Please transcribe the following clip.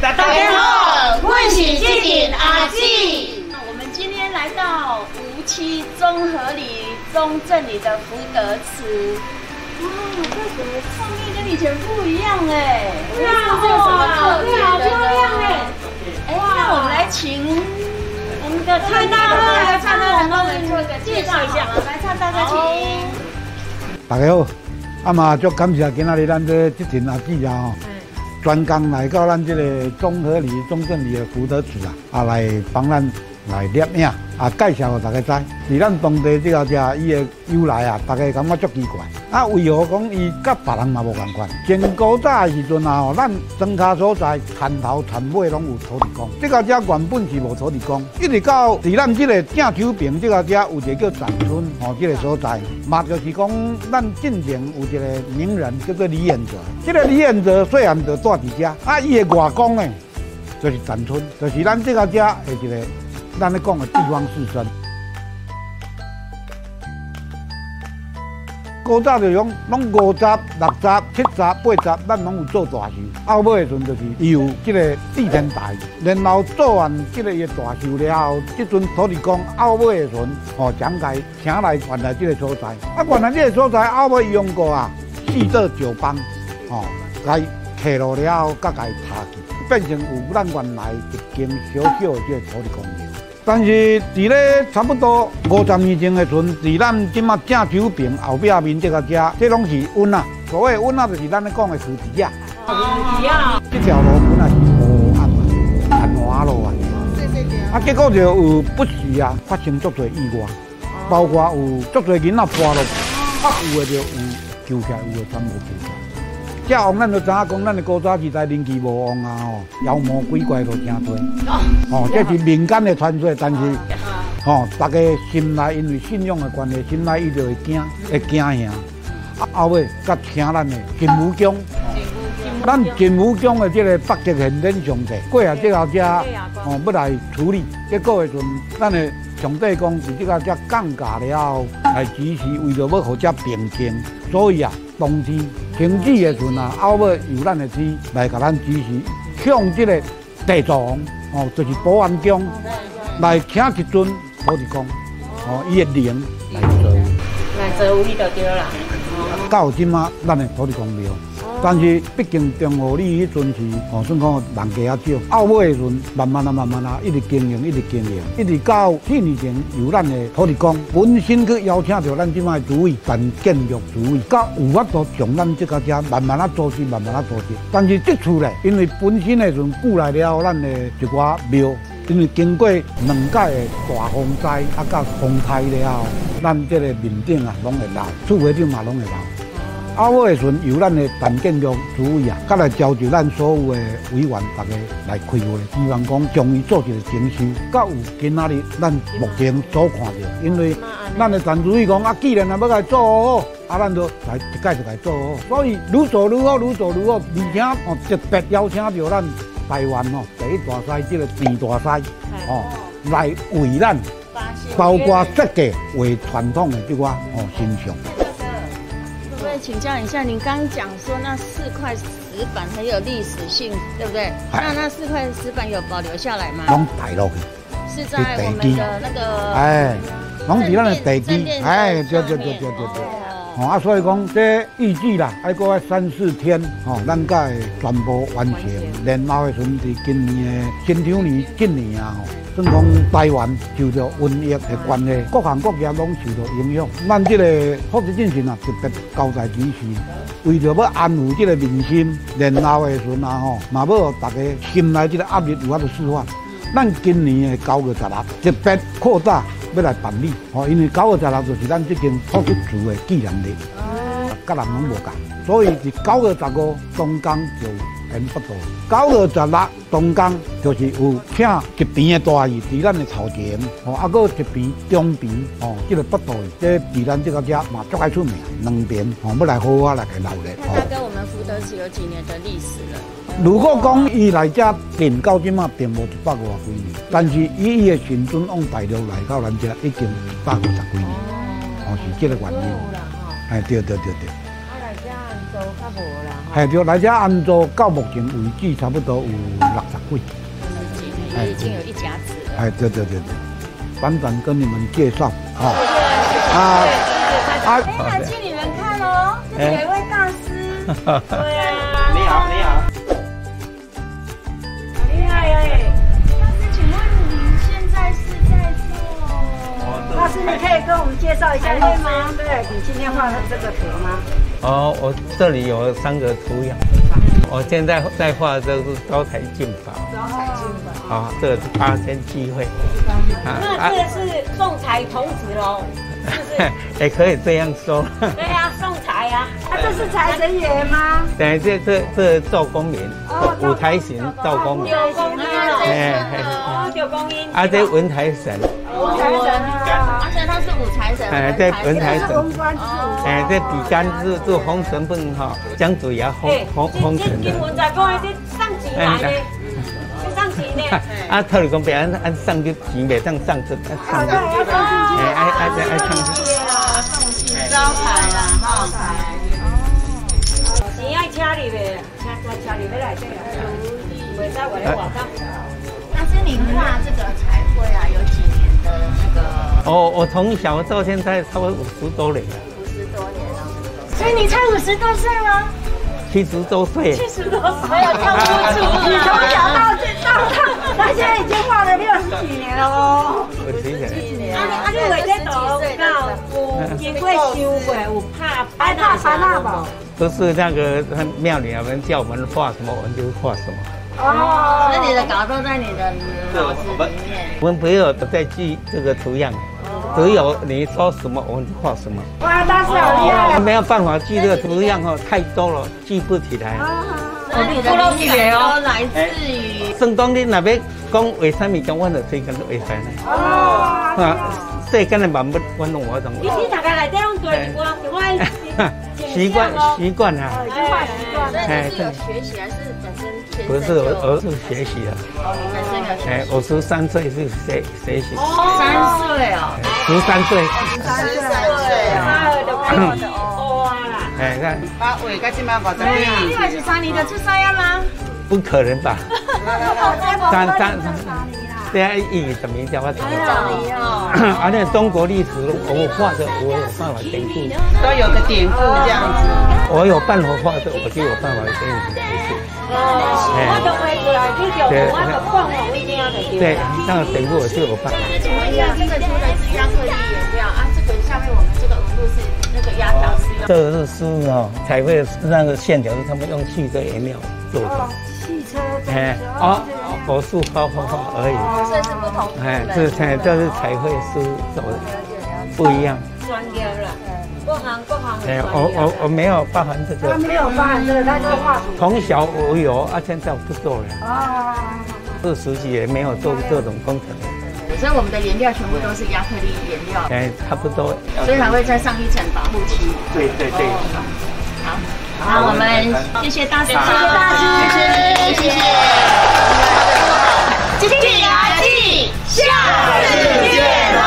大家好，欢迎致电阿志。那我们今天来到无溪综合里中正里的福德祠。哇，看什么？场面跟以前不一样哎。哇，好漂亮哎！哎，那我们来请我们的蔡大哥来，蔡大哥帮我们做个介绍一下。来，蔡大哥请。大家好，阿妈，足感谢今阿哩，咱这接听阿志啊吼。专工来到咱这个综合里、中正里的福德祠啊，啊来帮咱来摄影。啊，介绍给大家知，是咱当地这个只伊的由来啊，大家感觉足奇怪。啊，为何讲伊甲别人嘛无共款？前古早的时阵啊，吼，咱庄卡所在田头田尾拢有土地公，这个只原本是无土地公，一直到伫咱这个正丘坪这个只有一个叫展村，吼，这个所在，嘛就是讲咱进前有一个名人叫做李彦哲，这个李彦哲虽然就住伫遮，啊，伊的外公呢，就是展村，就是咱这个只的一个。咱咧讲的地方士绅，古早就讲，拢五十、六十、七十、八十，咱拢有做大寿。后尾的阵就是有即个地天台，然后做完即个大寿了后，这阵土地公后尾的阵，哦，将该请来原来即个所在。啊，原来即个所在后尾用过啊，四座九邦，哦，来刻落了后，甲伊拆去，变成有咱原来一间小小的即个土地公庙。但是伫咧差不多五十年前的时阵，伫咱即马正九坪后壁面这个家，这拢是温啊。所谓温啊，就是咱咧讲的瓷器啊。瓷器啊。这条路本来是无暗啊，繁华路啊。啊，结果就有不时啊发生足多意外，包括有足多囡仔破落，啊有的就有救起来，有的全无救起来。这王咱就知影讲，咱的古早时代人气无旺啊吼，妖魔鬼怪都真多。哦，这是民间的传说，但是，哦，大家心内因为信仰的关系，心内伊就会惊，会惊吓。啊，后尾甲请咱的金武姜，咱金武姜的这个北极玄天上帝过下这后只，哦，要来处理。结果的时阵，咱的上帝公是这个家降价了后，来支持，为着要互只平静，所以啊，冬天。停止的时阵啊，后尾由咱的天来甲咱支持，向这个地藏哦，就是保安宫来请一尊土地公哦，伊的灵来做，来做位就对啦。到今嘛，咱的土地公庙。但是毕竟中和里迄阵是，哦，算讲人家较少。后尾时阵，慢慢啊，慢慢啊，一直经营，一直经营，一直到去年前由咱的土地公本身去邀请着咱即卖主位办建筑主位，到有法度从咱这个家慢慢啊做起，慢慢啊做起。但是这次咧，因为本身的阵过来了，咱的一寡庙，因为经过两届的大风灾啊，甲风灾了后，咱这个面顶啊，拢会漏，厝尾顶嘛拢会漏。啊，我的时阵由咱的陈建筑主委啊，甲来召集咱所有的委员，大家来开会，希望讲终于做一个整修。甲有今仔日咱目前所看到，因为咱的陈主委讲啊，既然啊要来做好，啊，咱就来一届就来做好。所以愈做愈好，愈做愈好，而且哦特别邀请到咱台湾哦第一大师，这个郑大师哦来为咱，包括设计为传统的这个哦形象。请教一下，您刚讲说那四块石板很有历史性，对不对？那那四块石板有保留下来吗？拢摆落去，是在我们的那个哎，拢伫咱的地基，哎，对对对对对对。哦啊，所以讲这预计啦，还过三四天，吼，咱才会全部完成。然后的时阵是今年的新场年，今年啊吼。算讲台湾受到瘟疫的关系，各行各业拢受到影响。咱这个福祉进行啊，特别交代指示，为着要安抚这个民心，然后的时阵啊吼，嘛要大家心内这个压力有法度释放。咱今年的九月十六特别扩大要来办理，哦，因为九月十六就是咱这间土出厝的纪念日，甲人拢无共，所以是九月十五中间就。很不多。九月十六，东江就是有请一边的大鱼伫咱的头前，哦，啊，搁一边中边，哦，这个不多，这比咱这个家嘛足爱出名，两边哦，要来好好来给留咧。他跟我们福德是有几年的历史了？如果讲伊来这建到今嘛，并无一百五十几年，但是以伊的孙孙往大陆来到咱这已经一百五十几年，哦，是这个原因。哎，对对对对。系对来遮安住到目前为止，差不多有六十几。已经有一甲子了。哎，对对对对，反正跟你们介绍，好。啊哎，来请你们看哦，这里有一位大师。对啊，你好，你好。厉害哎！大师，请问您现在是在做？大师，你可以跟我们介绍一下对吗对你今天画的这个图吗？哦，我这里有三个图样，我现在在画这个是招财进宝，招财进宝。啊，这个是八仙聚会，那这个是送财童子喽，是不是？也可以这样说。对呀，送财 呀。啊，这是财神爷吗？对，这这这赵公明，五台神赵公明，九公音哎哦，九公音。啊，这文台神，文台神是五财神。哎，这文财神，哎，这比干是做红神份哈，江主也红红红神的。金文在讲的这上钱来的，这上钱呢。啊，特里讲别按按上就钱别当上去，上去，哎哎哎哎上去。招牌啦，哈。钱爱车里的，车车车里要来这个，袂使为了外口。大师，您画这个彩绘啊，有几年的那个？哦，我从小到现在差不多五十多年了，五十多年了。所以你才五十多岁吗？七十多岁。七十多岁，没有跳不出。你从小到到到，他现在已经画了六十几年了哦。六十几年。啊，啊，你为这图到有经过修过，有拍哎，大盘大宝。都是那个庙里有人叫我们画什么，我们就画什么。哦，那你的稿都在你的脑子里面。我们不要再记这个图样，只有你说什么，我们就画什么。哇，大师好厉害！没有办法记这个图样哦，太多了，记不起来。那你的灵感都来自于正当你那边讲为什么讲我就最近都会烦呢？哦，啊，世间的万物我拢我懂。你你大概内底拢对一寡一寡习惯习惯啊。已经画习惯了。那你是有学习还是本身天不是，我我是学习的。哦，你本身有学哎，我十三岁是学学习。哦三岁哦，十三岁。十三岁哦。哇啦！哎，看，啊，喂，甲即摆五十你几，二十三，你的出生呀吗？不可能吧？三三三对啊，以什么叫我怎么找你哦。而且中国历史我画的，我有办法典故，都有个典故这样子。我有办法画的，我就有办法给你们解释。我就会过来，你就我就讲哦，我一定要的对，那个典故我就有办法。那请问一下，这个出的是亚克力颜料啊？这个下面我们这个纹路是那个压条是用这个是书哦，彩绘那个线条是他们用汽车颜料做的。汽车。哎，哦，我是画画画而已。所以是不同的。哎，这彩这是彩绘书走的不一样。专业了，各行各行哎，我我我没有包含这个。他没有包含这个，他就画图。从小我有啊，现在我不做了。啊。这十几年没有做这种工程。所以我们的颜料全部都是亚克力颜料，哎，差不多。所以还会再上一层保护漆。对对对。好，那我们谢谢大婶，谢谢大婶，谢谢，谢谢。谢谢阿弟，下次见。